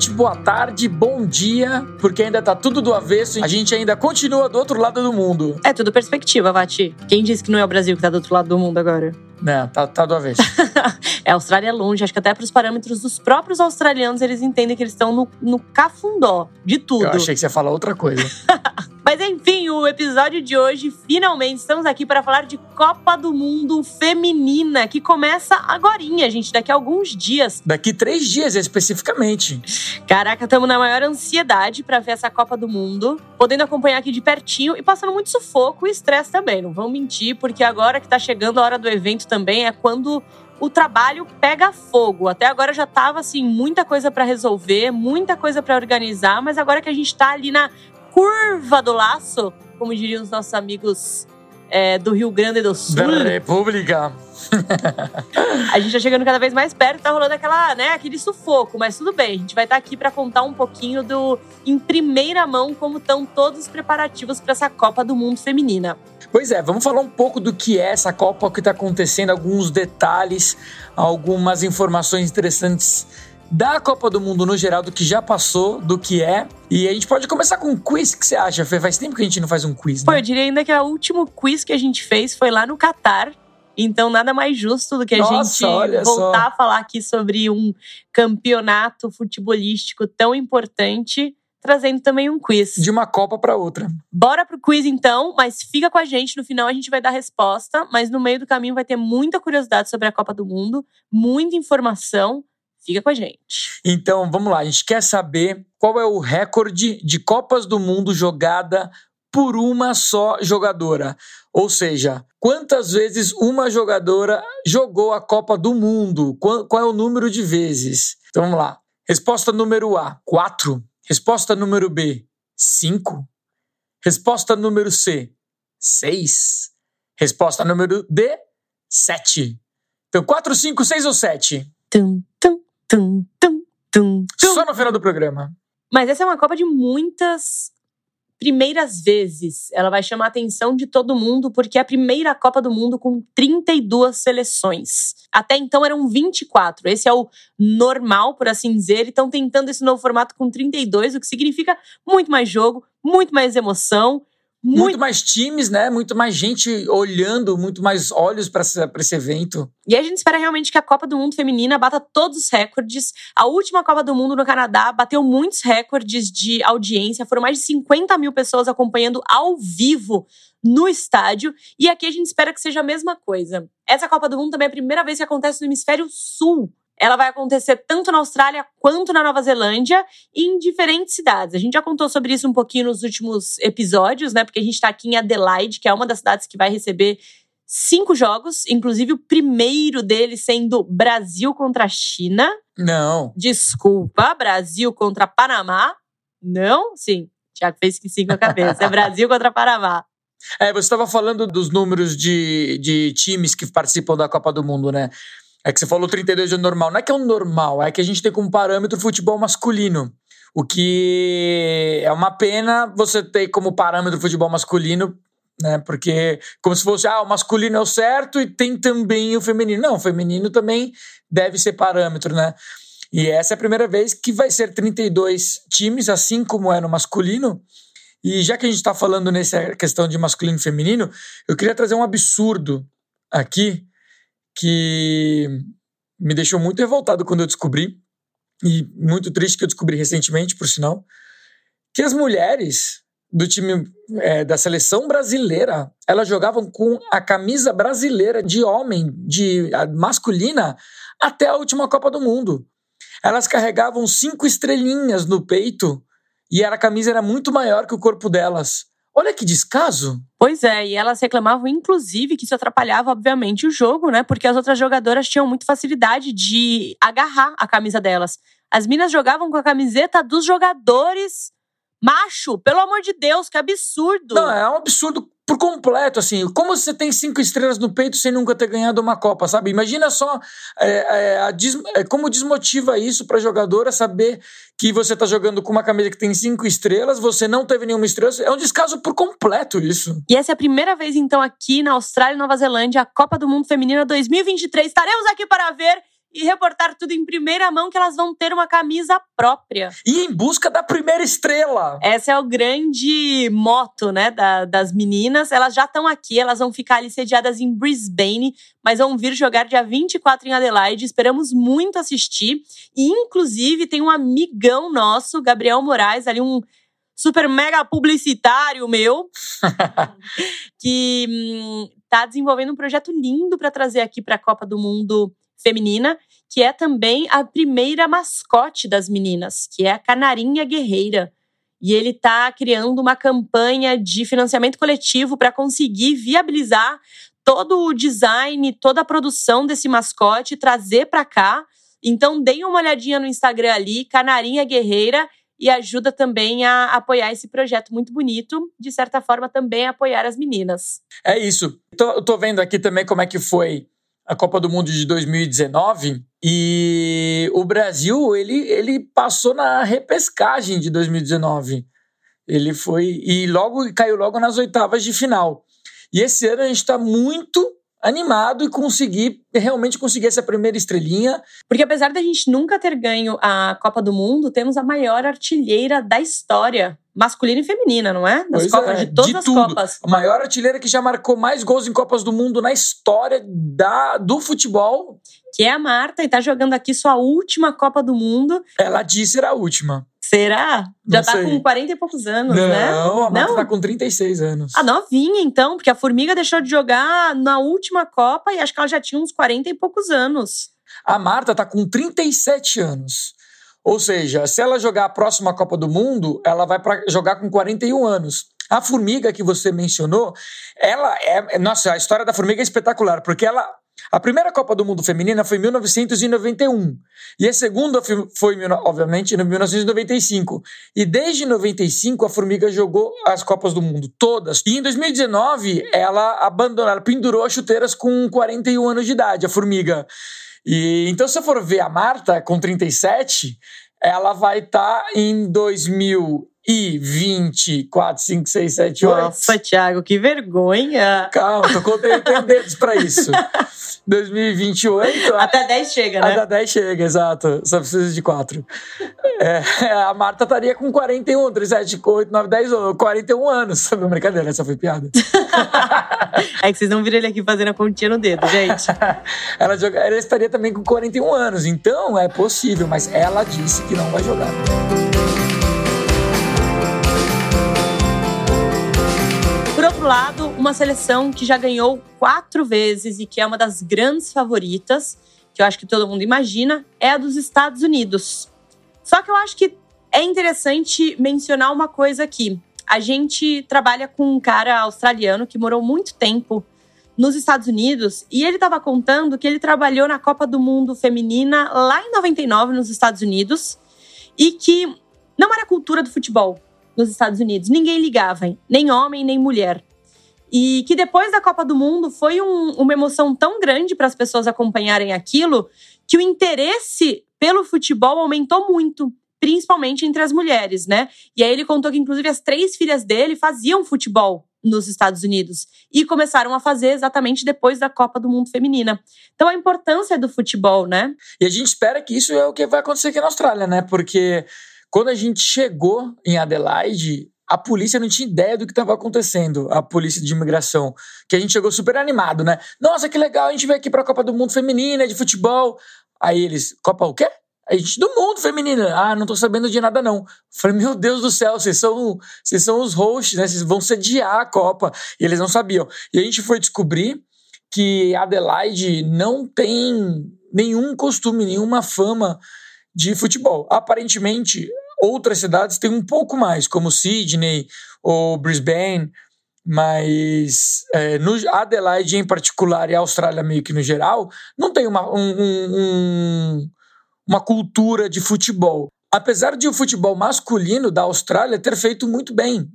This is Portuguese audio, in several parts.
noite, boa tarde, bom dia, porque ainda tá tudo do avesso, a gente ainda continua do outro lado do mundo. É tudo perspectiva, Vati. Quem disse que não é o Brasil que tá do outro lado do mundo agora? Né, tá, tá do avesso. é, a Austrália é longe, acho que até pros parâmetros dos próprios australianos eles entendem que eles estão no, no cafundó de tudo. Eu achei que você ia falar outra coisa. Mas enfim, o episódio de hoje, finalmente, estamos aqui para falar de Copa do Mundo Feminina, que começa agorinha, gente, daqui a alguns dias. Daqui três dias, especificamente. Caraca, estamos na maior ansiedade para ver essa Copa do Mundo, podendo acompanhar aqui de pertinho e passando muito sufoco e estresse também, não vamos mentir, porque agora que tá chegando a hora do evento também é quando o trabalho pega fogo. Até agora já tava assim muita coisa para resolver, muita coisa para organizar, mas agora que a gente tá ali na curva do laço, como diriam os nossos amigos é, do Rio Grande do Sul. Da República. a gente tá chegando cada vez mais perto, tá rolando aquela, né, aquele sufoco, mas tudo bem. A gente vai estar tá aqui para contar um pouquinho do em primeira mão como estão todos os preparativos para essa Copa do Mundo feminina. Pois é, vamos falar um pouco do que é essa Copa, o que está acontecendo, alguns detalhes, algumas informações interessantes da Copa do Mundo no geral, do que já passou, do que é. E a gente pode começar com um quiz. O que você acha, Fê? Faz tempo que a gente não faz um quiz, né? Pô, eu diria ainda que o último quiz que a gente fez foi lá no Catar. Então, nada mais justo do que a Nossa, gente voltar só. a falar aqui sobre um campeonato futebolístico tão importante, trazendo também um quiz. De uma Copa para outra. Bora pro quiz então, mas fica com a gente. No final a gente vai dar a resposta, mas no meio do caminho vai ter muita curiosidade sobre a Copa do Mundo, muita informação. Fica com a gente. Então, vamos lá. A gente quer saber qual é o recorde de Copas do Mundo jogada por uma só jogadora. Ou seja, quantas vezes uma jogadora jogou a Copa do Mundo? Qual, qual é o número de vezes? Então vamos lá. Resposta número A: 4. Resposta número B: 5. Resposta número C: 6. Resposta número D: 7. Então, 4, 5, 6 ou 7? Tum, tum. Tum, tum. Só no final do programa. Mas essa é uma Copa de muitas primeiras vezes. Ela vai chamar a atenção de todo mundo, porque é a primeira Copa do Mundo com 32 seleções. Até então eram 24. Esse é o normal, por assim dizer. E estão tentando esse novo formato com 32, o que significa muito mais jogo, muito mais emoção muito... muito, mais times, né? Muito mais gente olhando, muito mais olhos para esse evento. E a gente espera realmente que a Copa do Mundo Feminina bata todos os recordes. A última Copa do Mundo no Canadá bateu muitos recordes de audiência. Foram mais de 50 mil pessoas acompanhando ao vivo no estádio. E aqui a gente espera que seja a mesma coisa. Essa Copa do Mundo também é a primeira vez que acontece no Hemisfério Sul ela vai acontecer tanto na Austrália quanto na Nova Zelândia em diferentes cidades. A gente já contou sobre isso um pouquinho nos últimos episódios, né? Porque a gente está aqui em Adelaide, que é uma das cidades que vai receber cinco jogos, inclusive o primeiro deles sendo Brasil contra a China. Não. Desculpa, Brasil contra Panamá. Não? Sim. Tiago fez que sim com a cabeça. É Brasil contra Panamá. É, você estava falando dos números de, de times que participam da Copa do Mundo, né? É que você falou 32 é normal. Não é que é o normal, é que a gente tem como parâmetro futebol masculino. O que é uma pena você ter como parâmetro futebol masculino, né? Porque como se fosse, ah, o masculino é o certo e tem também o feminino. Não, o feminino também deve ser parâmetro, né? E essa é a primeira vez que vai ser 32 times, assim como é no masculino. E já que a gente está falando nessa questão de masculino e feminino, eu queria trazer um absurdo aqui que me deixou muito revoltado quando eu descobri, e muito triste que eu descobri recentemente, por sinal, que as mulheres do time é, da seleção brasileira elas jogavam com a camisa brasileira de homem, de masculina, até a última Copa do Mundo. Elas carregavam cinco estrelinhas no peito e a camisa era muito maior que o corpo delas. Olha que descaso. Pois é, e elas reclamavam, inclusive, que isso atrapalhava, obviamente, o jogo, né? Porque as outras jogadoras tinham muita facilidade de agarrar a camisa delas. As minas jogavam com a camiseta dos jogadores macho, pelo amor de Deus, que absurdo. Não, é um absurdo por completo, assim. Como você tem cinco estrelas no peito sem nunca ter ganhado uma Copa, sabe? Imagina só é, é, des, é, como desmotiva isso para jogadora saber que você tá jogando com uma camisa que tem cinco estrelas, você não teve nenhuma estrela. É um descaso por completo isso. E essa é a primeira vez, então, aqui na Austrália e Nova Zelândia, a Copa do Mundo Feminina 2023. Estaremos aqui para ver e reportar tudo em primeira mão que elas vão ter uma camisa própria. E em busca da primeira estrela. Essa é o grande moto, né, da, das meninas. Elas já estão aqui, elas vão ficar ali sediadas em Brisbane, mas vão vir jogar dia 24 em Adelaide. Esperamos muito assistir. E, inclusive, tem um amigão nosso, Gabriel Moraes, ali um super mega publicitário meu, que hum, tá desenvolvendo um projeto lindo para trazer aqui para a Copa do Mundo feminina, que é também a primeira mascote das meninas, que é a Canarinha Guerreira. E ele está criando uma campanha de financiamento coletivo para conseguir viabilizar todo o design, toda a produção desse mascote, trazer para cá. Então, deem uma olhadinha no Instagram ali, Canarinha Guerreira, e ajuda também a apoiar esse projeto muito bonito, de certa forma também apoiar as meninas. É isso. Tô, tô vendo aqui também como é que foi a Copa do Mundo de 2019 e o Brasil ele, ele passou na repescagem de 2019. Ele foi e logo caiu logo nas oitavas de final. E esse ano a gente está muito animado e conseguir realmente conseguir essa primeira estrelinha. Porque apesar da gente nunca ter ganho a Copa do Mundo, temos a maior artilheira da história, masculina e feminina, não é? Das pois Copas, é, de todas de as tudo. Copas. A maior artilheira que já marcou mais gols em Copas do Mundo na história da, do futebol. Que é a Marta e tá jogando aqui sua última Copa do Mundo. Ela disse ser a última. Será? Já Não tá sei. com 40 e poucos anos, Não, né? a Marta Não? tá com 36 anos. A novinha, então, porque a Formiga deixou de jogar na última Copa e acho que ela já tinha uns 40 e poucos anos. A Marta tá com 37 anos. Ou seja, se ela jogar a próxima Copa do Mundo, ela vai para jogar com 41 anos. A formiga que você mencionou, ela é. Nossa, a história da formiga é espetacular, porque ela. A primeira Copa do Mundo feminina foi em 1991. E a segunda foi, obviamente, em 1995. E desde 95 a Formiga jogou as Copas do Mundo, todas. E em 2019 ela abandonou, ela pendurou as chuteiras com 41 anos de idade, a Formiga. E então, se eu for ver a Marta com 37, ela vai estar tá em 2024, 5, 6, 7, 8. Nossa, Thiago, que vergonha. Calma, tô contando tem dedos pra isso. 2028. Até 10 chega, né? Até 10 chega, exato. Só precisa de 4. É, a Marta estaria com 41, 37, 8, 9, 10, 41 anos. Não, brincadeira, essa foi piada. é que vocês não viram ele aqui fazendo a continha no dedo, gente. ela, joga, ela estaria também com 41 anos, então é possível, mas ela disse que não vai jogar. Lado, uma seleção que já ganhou quatro vezes e que é uma das grandes favoritas, que eu acho que todo mundo imagina, é a dos Estados Unidos. Só que eu acho que é interessante mencionar uma coisa aqui. A gente trabalha com um cara australiano que morou muito tempo nos Estados Unidos e ele estava contando que ele trabalhou na Copa do Mundo Feminina lá em 99 nos Estados Unidos e que não era cultura do futebol nos Estados Unidos. Ninguém ligava, nem homem, nem mulher. E que depois da Copa do Mundo foi um, uma emoção tão grande para as pessoas acompanharem aquilo que o interesse pelo futebol aumentou muito, principalmente entre as mulheres, né? E aí ele contou que, inclusive, as três filhas dele faziam futebol nos Estados Unidos e começaram a fazer exatamente depois da Copa do Mundo Feminina. Então a importância do futebol, né? E a gente espera que isso é o que vai acontecer aqui na Austrália, né? Porque quando a gente chegou em Adelaide, a polícia não tinha ideia do que estava acontecendo, a polícia de imigração. Que a gente chegou super animado, né? Nossa, que legal, a gente veio aqui para a Copa do Mundo Feminina de futebol. Aí eles, Copa o quê? A gente do mundo feminina. Ah, não tô sabendo de nada, não. Falei, meu Deus do céu, vocês são, vocês são os hosts, né? Vocês vão sediar a Copa. E eles não sabiam. E a gente foi descobrir que Adelaide não tem nenhum costume, nenhuma fama de futebol. Aparentemente, outras cidades têm um pouco mais, como Sydney ou Brisbane, mas é, no Adelaide em particular e a Austrália meio que no geral, não tem uma, um, um, uma cultura de futebol. Apesar de o futebol masculino da Austrália ter feito muito bem,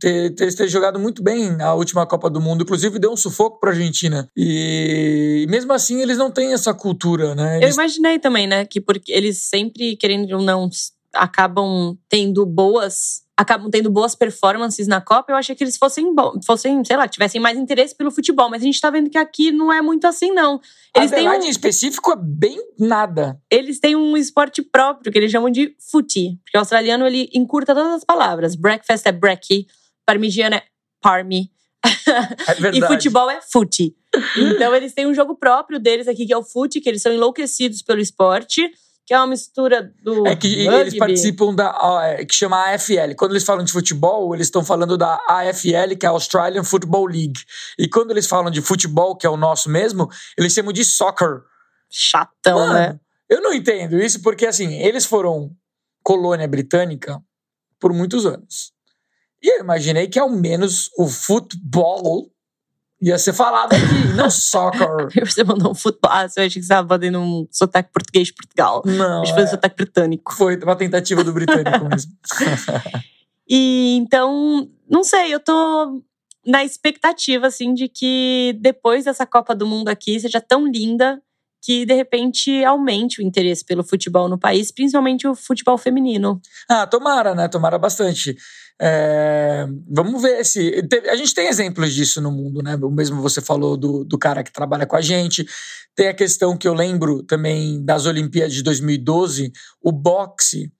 ter, ter, ter, jogado muito bem a última Copa do Mundo, inclusive deu um sufoco para a Argentina. E mesmo assim eles não têm essa cultura, né? Eles... Eu imaginei também, né, que porque eles sempre querendo ou não acabam tendo boas acabam tendo boas performances na Copa, eu achei que eles fossem, fossem sei lá, tivessem mais interesse pelo futebol. Mas a gente tá vendo que aqui não é muito assim, não. Eles Adelaide, têm um, em específico, é bem nada. Eles têm um esporte próprio, que eles chamam de footy. Porque o australiano, ele encurta todas as palavras. Breakfast é brekkie, parmigiana é parmy. É e futebol é footy. Então eles têm um jogo próprio deles aqui, que é o footy, que eles são enlouquecidos pelo esporte que é uma mistura do. É que rugby. eles participam da. É, que chama AFL. Quando eles falam de futebol, eles estão falando da AFL, que é a Australian Football League. E quando eles falam de futebol, que é o nosso mesmo, eles chamam de soccer. Chatão, Mano, né? Eu não entendo isso porque, assim, eles foram colônia britânica por muitos anos. E eu imaginei que ao menos o futebol ia ser falado aqui, não soccer. Você mandou um futebol. Ah, eu achei que você estava fazendo um sotaque português de Portugal. Não. Mas foi um é... sotaque britânico. Foi uma tentativa do britânico mesmo. e então, não sei, eu tô na expectativa, assim, de que depois dessa Copa do Mundo aqui seja tão linda que de repente aumente o interesse pelo futebol no país, principalmente o futebol feminino. Ah, tomara, né? Tomara bastante. É, vamos ver se. A gente tem exemplos disso no mundo, né? O mesmo você falou do, do cara que trabalha com a gente. Tem a questão que eu lembro também das Olimpíadas de 2012, o boxe,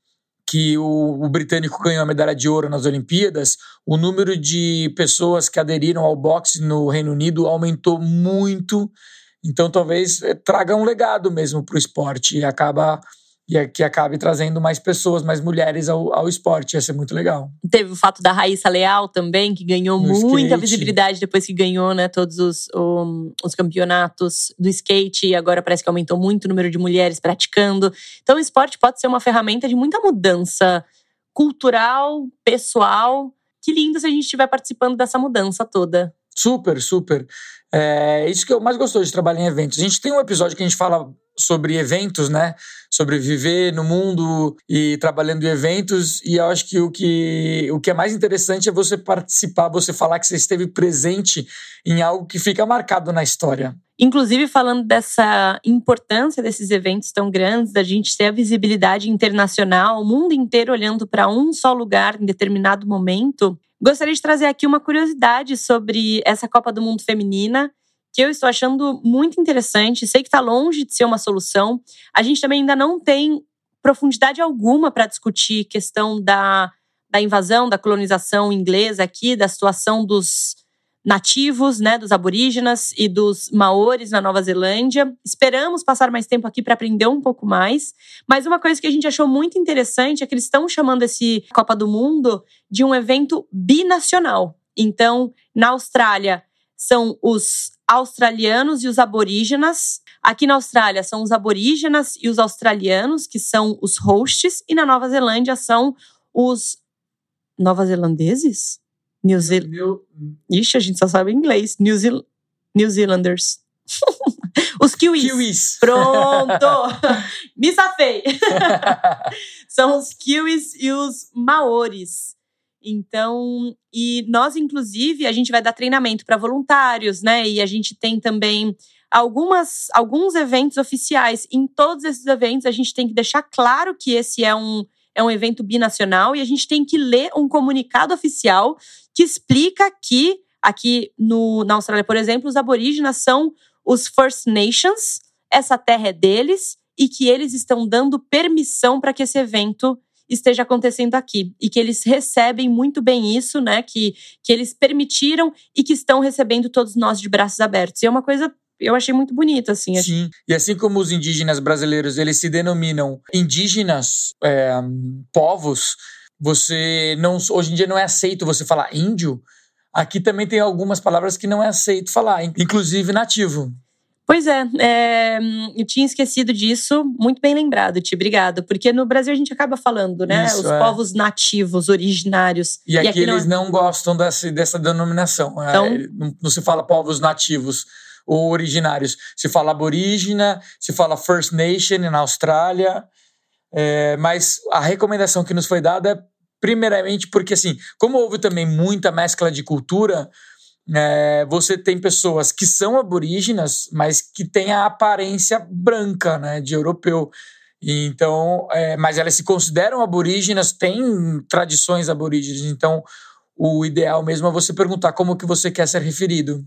que o, o britânico ganhou a medalha de ouro nas Olimpíadas, o número de pessoas que aderiram ao boxe no Reino Unido aumentou muito então talvez eh, traga um legado mesmo para o esporte e acaba e que acabe trazendo mais pessoas, mais mulheres ao, ao esporte. Ia ser muito legal. Teve o fato da Raíssa Leal também, que ganhou no muita skate. visibilidade depois que ganhou né, todos os, um, os campeonatos do skate. E agora parece que aumentou muito o número de mulheres praticando. Então o esporte pode ser uma ferramenta de muita mudança cultural, pessoal. Que lindo se a gente estiver participando dessa mudança toda. Super, super. É isso que eu mais gosto de trabalhar em eventos. A gente tem um episódio que a gente fala sobre eventos, né? Sobre viver no mundo e trabalhando em eventos. E eu acho que o que, o que é mais interessante é você participar, você falar que você esteve presente em algo que fica marcado na história. Inclusive, falando dessa importância desses eventos tão grandes, da gente ter a visibilidade internacional, o mundo inteiro olhando para um só lugar em determinado momento. Gostaria de trazer aqui uma curiosidade sobre essa Copa do Mundo Feminina, que eu estou achando muito interessante. Sei que está longe de ser uma solução. A gente também ainda não tem profundidade alguma para discutir questão da, da invasão, da colonização inglesa aqui, da situação dos nativos, né, dos aborígenas e dos maores na Nova Zelândia. Esperamos passar mais tempo aqui para aprender um pouco mais. Mas uma coisa que a gente achou muito interessante é que eles estão chamando esse Copa do Mundo de um evento binacional. Então, na Austrália são os australianos e os aborígenas. Aqui na Austrália são os aborígenas e os australianos, que são os hosts, e na Nova Zelândia são os nova zelandeses? New Zealand. New... Ixi, a gente só sabe inglês. New, Zeal... New Zealanders. Os kiwis. Kiwis. Pronto! Me safei. São os kiwis e os maores. Então, e nós, inclusive, a gente vai dar treinamento para voluntários, né? E a gente tem também algumas, alguns eventos oficiais. Em todos esses eventos, a gente tem que deixar claro que esse é um, é um evento binacional e a gente tem que ler um comunicado oficial que explica que aqui no, na Austrália, por exemplo, os aborígenas são os First Nations, essa terra é deles e que eles estão dando permissão para que esse evento esteja acontecendo aqui e que eles recebem muito bem isso, né? Que, que eles permitiram e que estão recebendo todos nós de braços abertos. E é uma coisa eu achei muito bonito, assim. Sim, e assim como os indígenas brasileiros, eles se denominam indígenas é, povos, você não hoje em dia não é aceito você falar índio. Aqui também tem algumas palavras que não é aceito falar, inclusive nativo. Pois é, é, eu tinha esquecido disso, muito bem lembrado, Ti, obrigada. Porque no Brasil a gente acaba falando, né? Isso, Os é. povos nativos, originários. E, e aqui, aqui, eles não, não gostam dessa, dessa denominação. É, então, é, não, não se fala povos nativos ou originários. Se fala aborígena, se fala First Nation na Austrália. É, mas a recomendação que nos foi dada é primeiramente porque, assim, como houve também muita mescla de cultura, é, você tem pessoas que são aborígenas, mas que têm a aparência branca, né, de europeu. Então, é, mas elas se consideram aborígenas, têm tradições aborígenes. Então, o ideal mesmo é você perguntar como que você quer ser referido.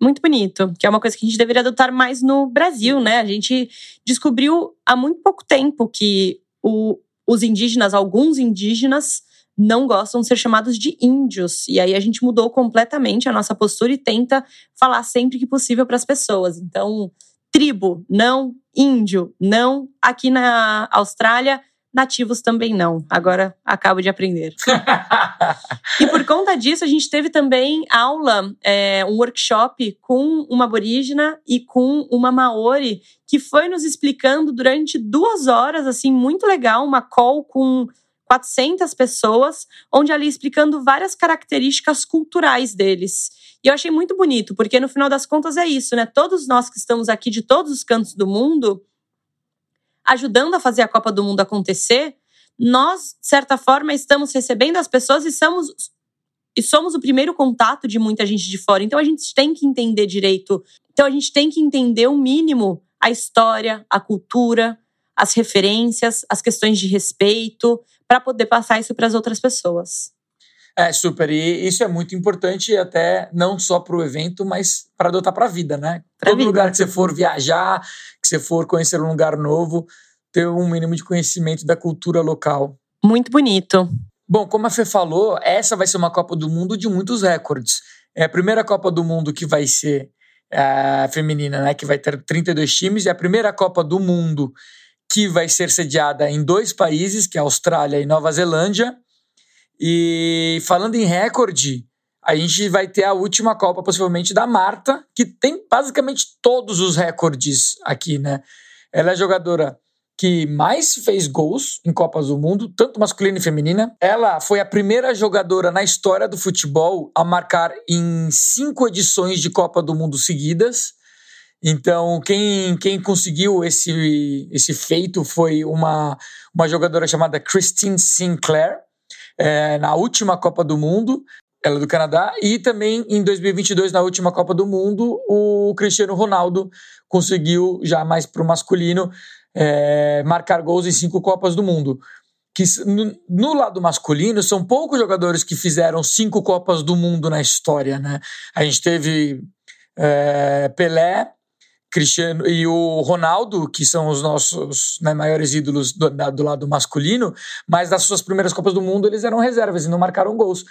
Muito bonito, que é uma coisa que a gente deveria adotar mais no Brasil, né? A gente descobriu há muito pouco tempo que o, os indígenas, alguns indígenas, não gostam de ser chamados de índios. E aí a gente mudou completamente a nossa postura e tenta falar sempre que possível para as pessoas. Então, tribo, não, índio, não. Aqui na Austrália, nativos também não. Agora acabo de aprender. e por conta disso, a gente teve também aula, é, um workshop com uma aborígena e com uma maori, que foi nos explicando durante duas horas, assim, muito legal, uma call com 400 pessoas, onde ali explicando várias características culturais deles. E eu achei muito bonito, porque no final das contas é isso, né? Todos nós que estamos aqui de todos os cantos do mundo, ajudando a fazer a Copa do Mundo acontecer, nós, de certa forma, estamos recebendo as pessoas e somos, e somos o primeiro contato de muita gente de fora. Então a gente tem que entender direito. Então a gente tem que entender o mínimo a história, a cultura, as referências, as questões de respeito, para poder passar isso para as outras pessoas. É, super. E isso é muito importante, até não só para o evento, mas para adotar para a vida, né? Pra Todo vida. lugar que você for viajar, que você for conhecer um lugar novo, ter um mínimo de conhecimento da cultura local. Muito bonito. Bom, como a Fê falou, essa vai ser uma Copa do Mundo de muitos recordes. É a primeira Copa do Mundo que vai ser é, feminina, né? Que vai ter 32 times, e a primeira Copa do Mundo que vai ser sediada em dois países, que é Austrália e Nova Zelândia. E falando em recorde, a gente vai ter a última Copa, possivelmente, da Marta, que tem basicamente todos os recordes aqui, né? Ela é jogadora que mais fez gols em Copas do Mundo, tanto masculina e feminina. Ela foi a primeira jogadora na história do futebol a marcar em cinco edições de Copa do Mundo seguidas. Então, quem, quem conseguiu esse, esse feito foi uma, uma jogadora chamada Christine Sinclair, é, na última Copa do Mundo, ela é do Canadá, e também em 2022, na última Copa do Mundo, o Cristiano Ronaldo conseguiu, já mais para o masculino, é, marcar gols em cinco Copas do Mundo. Que no, no, lado masculino, são poucos jogadores que fizeram cinco Copas do Mundo na história, né? A gente teve é, Pelé, Cristiano e o Ronaldo, que são os nossos né, maiores ídolos do, do, lado masculino, mas nas suas primeiras Copas do Mundo eles eram reservas e não marcaram gols.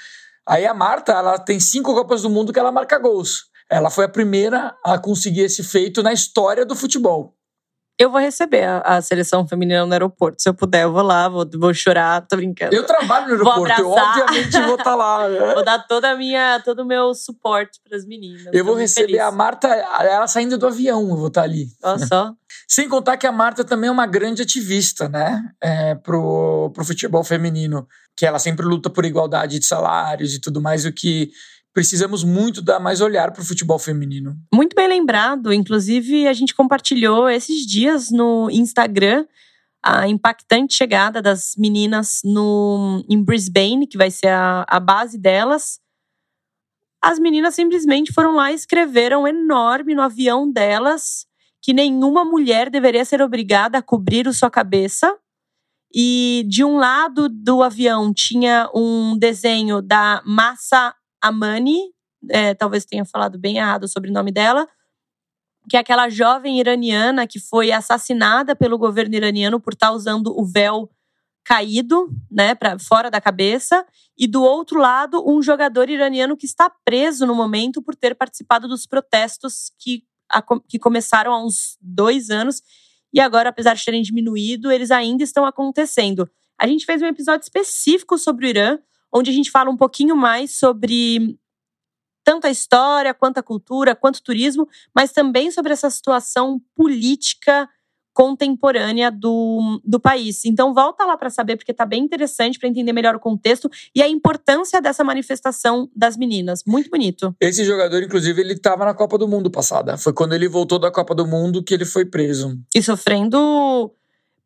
Aí a Marta, ela tem cinco Copas do Mundo que ela marca gols. Ela foi a primeira a conseguir esse feito na história do futebol. Eu vou receber a, a, seleção feminina no aeroporto. Se eu puder, eu vou lá, vou, vou chorar, tô brincando. Eu trabalho no aeroporto, eu obviamente vou estar tá lá. Né? Vou dar toda a minha, todo o meu suporte para as meninas. Eu vou receber feliz. a Marta, ela saindo do avião, eu vou estar tá ali. Olha só. Sem contar que a Marta também é uma grande ativista, né? É, pro, pro futebol feminino. Que ela sempre luta por igualdade de salários e tudo mais, o que precisamos muito dar mais olhar para o futebol feminino. Muito bem lembrado. Inclusive, a gente compartilhou esses dias no Instagram a impactante chegada das meninas no, em Brisbane, que vai ser a, a base delas. As meninas simplesmente foram lá e escreveram enorme no avião delas que nenhuma mulher deveria ser obrigada a cobrir a sua cabeça. E de um lado do avião tinha um desenho da Massa Amani, é, talvez tenha falado bem errado o sobrenome dela, que é aquela jovem iraniana que foi assassinada pelo governo iraniano por estar usando o véu caído, né, para fora da cabeça, e do outro lado um jogador iraniano que está preso no momento por ter participado dos protestos que, a, que começaram há uns dois anos e agora, apesar de terem diminuído, eles ainda estão acontecendo. A gente fez um episódio específico sobre o Irã, onde a gente fala um pouquinho mais sobre tanto a história, quanto a cultura, quanto o turismo, mas também sobre essa situação política contemporânea do, do país. Então volta lá para saber, porque está bem interessante para entender melhor o contexto e a importância dessa manifestação das meninas. Muito bonito. Esse jogador, inclusive, ele estava na Copa do Mundo passada. Foi quando ele voltou da Copa do Mundo que ele foi preso. E sofrendo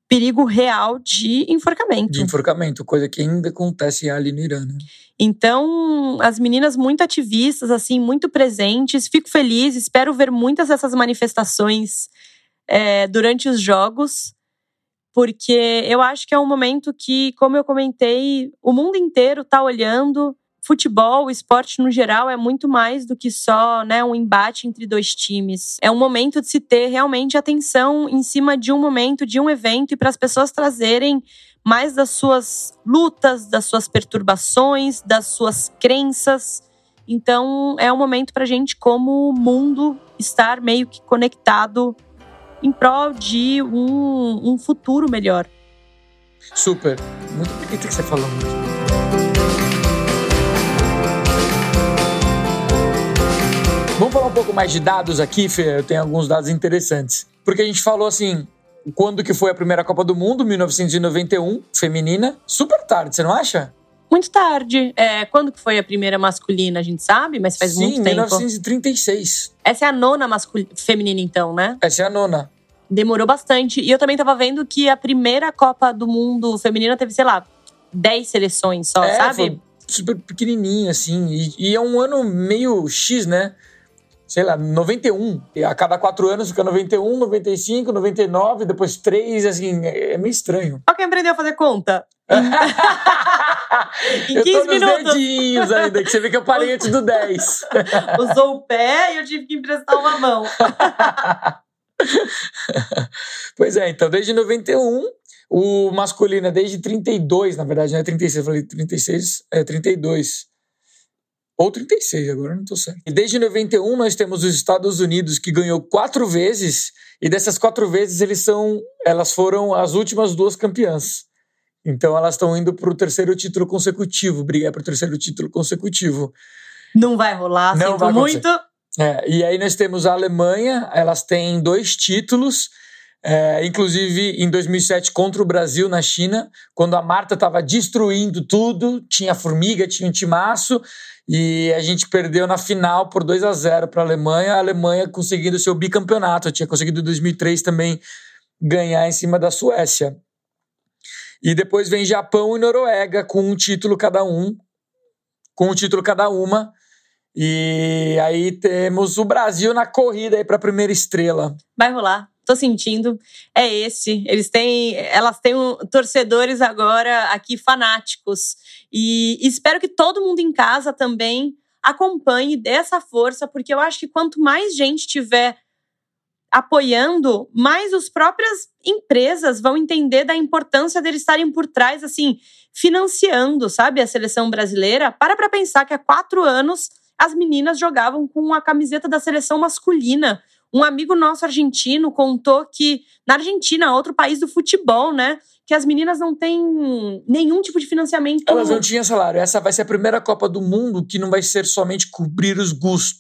perigo real de enforcamento. De enforcamento, coisa que ainda acontece ali no Irã. Né? Então, as meninas muito ativistas, assim, muito presentes. Fico feliz, espero ver muitas dessas manifestações é, durante os jogos, porque eu acho que é um momento que, como eu comentei, o mundo inteiro está olhando. Futebol, o esporte no geral, é muito mais do que só né, um embate entre dois times. É um momento de se ter realmente atenção em cima de um momento, de um evento, e para as pessoas trazerem mais das suas lutas, das suas perturbações, das suas crenças. Então, é um momento para a gente, como mundo, estar meio que conectado em prol de um, um futuro melhor. Super. Muito bonito que você falou mesmo. Vamos falar um pouco mais de dados aqui, Fê? Eu tenho alguns dados interessantes. Porque a gente falou assim, quando que foi a primeira Copa do Mundo, 1991, feminina. Super tarde, você não acha? Muito tarde. É, quando que foi a primeira masculina, a gente sabe, mas faz Sim, muito tempo. 1936. Essa é a nona masculina, feminina, então, né? Essa é a nona. Demorou bastante. E eu também tava vendo que a primeira Copa do Mundo feminina teve, sei lá, 10 seleções só, é, sabe? Foi super pequenininho, assim. E, e, é um ano meio X, né? Sei lá, 91. E a cada quatro anos fica 91, 95, 99, depois 3, assim. É meio estranho. Quem aprendeu a fazer conta. em 15 eu tô nos minutos. dedinhos ainda, que você vê que eu parei antes do 10. Usou o pé e eu tive que emprestar uma mão. pois é, então desde 91, o masculino é desde 32, na verdade, não é 36, eu falei 36, é 32. Ou 36, agora não tô certo. E desde 91 nós temos os Estados Unidos que ganhou quatro vezes, e dessas quatro vezes eles são, elas foram as últimas duas campeãs. Então elas estão indo para o terceiro título consecutivo, brigar para o terceiro título consecutivo. Não vai rolar, Não vai muito. É, e aí nós temos a Alemanha, elas têm dois títulos, é, inclusive em 2007 contra o Brasil na China, quando a Marta estava destruindo tudo, tinha formiga, tinha um timaço, e a gente perdeu na final por 2 a 0 para a Alemanha, a Alemanha conseguindo seu bicampeonato, tinha conseguido em 2003 também ganhar em cima da Suécia. E depois vem Japão e Noruega com um título cada um, com um título cada uma. E aí temos o Brasil na corrida para a primeira estrela. Vai rolar. Tô sentindo. É esse. Eles têm, elas têm um, torcedores agora aqui fanáticos. E espero que todo mundo em casa também acompanhe dessa força, porque eu acho que quanto mais gente tiver apoiando, mais as próprias empresas vão entender da importância deles estarem por trás, assim, financiando, sabe, a seleção brasileira. Para para pensar que há quatro anos as meninas jogavam com a camiseta da seleção masculina. Um amigo nosso argentino contou que na Argentina, outro país do futebol, né? Que as meninas não têm nenhum tipo de financiamento. Elas não tinham salário. Essa vai ser a primeira Copa do Mundo que não vai ser somente cobrir os,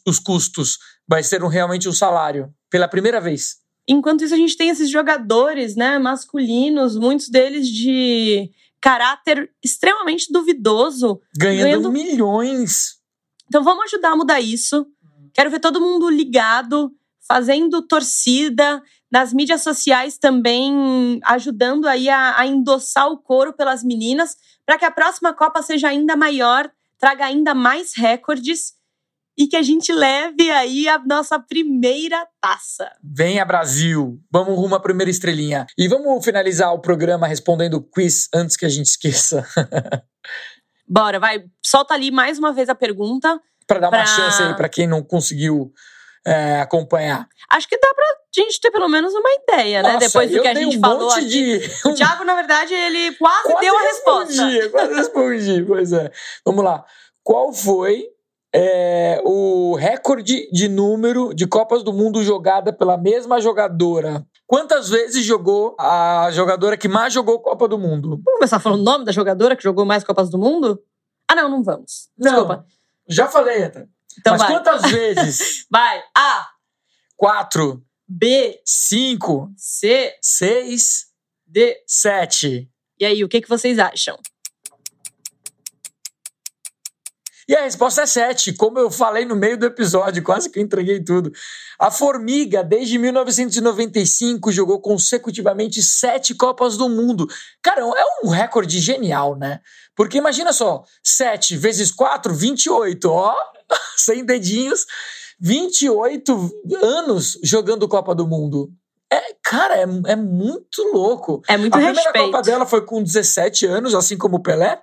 os custos, vai ser um, realmente um salário. Pela primeira vez. Enquanto isso, a gente tem esses jogadores, né, masculinos, muitos deles de caráter extremamente duvidoso. Ganhando, ganhando... milhões. Então vamos ajudar a mudar isso. Quero ver todo mundo ligado, fazendo torcida, nas mídias sociais também ajudando aí a, a endossar o coro pelas meninas, para que a próxima Copa seja ainda maior, traga ainda mais recordes e que a gente leve aí a nossa primeira taça. Venha Brasil, vamos rumo à primeira estrelinha. E vamos finalizar o programa respondendo o quiz antes que a gente esqueça. Bora, vai, solta ali mais uma vez a pergunta. Para dar pra... uma chance aí para quem não conseguiu é, acompanhar. Acho que dá pra gente ter pelo menos uma ideia, né? Nossa, Depois do que a gente um falou aqui. De... O Thiago, na verdade, ele quase, quase deu a resposta. Respondi, quase respondi, pois é. Vamos lá. Qual foi é, o recorde de número de Copas do Mundo jogada pela mesma jogadora? Quantas vezes jogou a jogadora que mais jogou Copa do Mundo? Vamos começar falando o nome da jogadora que jogou mais Copas do Mundo? Ah, não, não vamos. Desculpa. Não, já falei, Eta. Então Mas vai. quantas vezes? vai. A. Quatro. B. Cinco. C. Seis. D. Sete. E aí, o que, que vocês acham? E a resposta é 7, como eu falei no meio do episódio, quase que eu entreguei tudo. A Formiga, desde 1995, jogou consecutivamente sete Copas do Mundo. Cara, é um recorde genial, né? Porque imagina só, 7 vezes 4, 28, ó, sem dedinhos, 28 anos jogando Copa do Mundo. É, cara, é, é muito louco. É muito A respeito. primeira Copa dela foi com 17 anos, assim como o Pelé.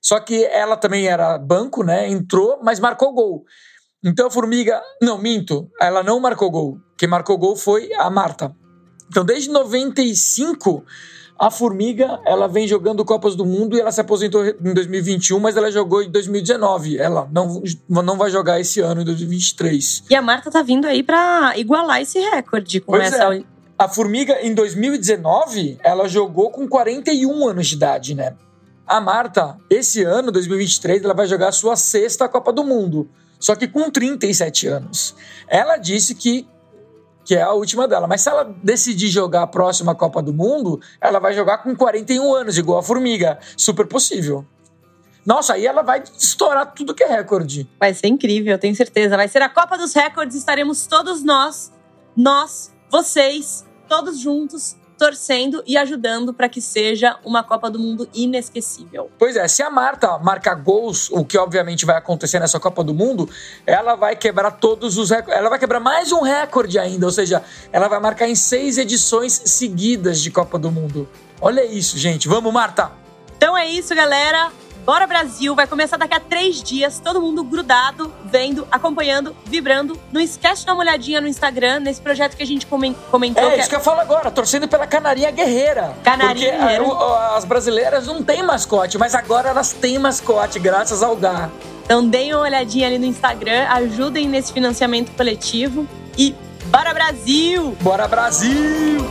Só que ela também era banco, né? Entrou, mas marcou gol. Então a Formiga. Não, minto. Ela não marcou gol. Quem marcou gol foi a Marta. Então desde 95 a Formiga, ela vem jogando Copas do Mundo e ela se aposentou em 2021, mas ela jogou em 2019. Ela não, não vai jogar esse ano, em 2023. E a Marta tá vindo aí pra igualar esse recorde com Pois essa. é. A Formiga, em 2019, ela jogou com 41 anos de idade, né? A Marta, esse ano, 2023, ela vai jogar a sua sexta Copa do Mundo. Só que com 37 anos. Ela disse que que é a última dela. Mas se ela decidir jogar a próxima Copa do Mundo, ela vai jogar com 41 anos, igual a Formiga. Super possível. Nossa, aí ela vai estourar tudo que é recorde. Vai ser incrível, eu tenho certeza. Vai ser a Copa dos Recordes, estaremos todos nós, nós, vocês, todos juntos, torcendo e ajudando para que seja uma Copa do Mundo inesquecível. Pois é, se a Marta marcar gols, o que obviamente vai acontecer nessa Copa do Mundo, ela vai quebrar todos os recordes. Ela vai quebrar mais um recorde ainda, ou seja, ela vai marcar em seis edições seguidas de Copa do Mundo. Olha isso, gente. Vamos, Marta! Então é isso, galera. Bora Brasil, vai começar daqui a três dias, todo mundo grudado, vendo, acompanhando, vibrando. Não esquece de dar uma olhadinha no Instagram, nesse projeto que a gente comen- comentou. É que isso que eu falo agora, torcendo pela Canarinha Guerreira. Canarinha Porque Guerreira. as brasileiras não têm mascote, mas agora elas têm mascote, graças ao GAR. Então deem uma olhadinha ali no Instagram, ajudem nesse financiamento coletivo e bora Brasil! Bora Brasil!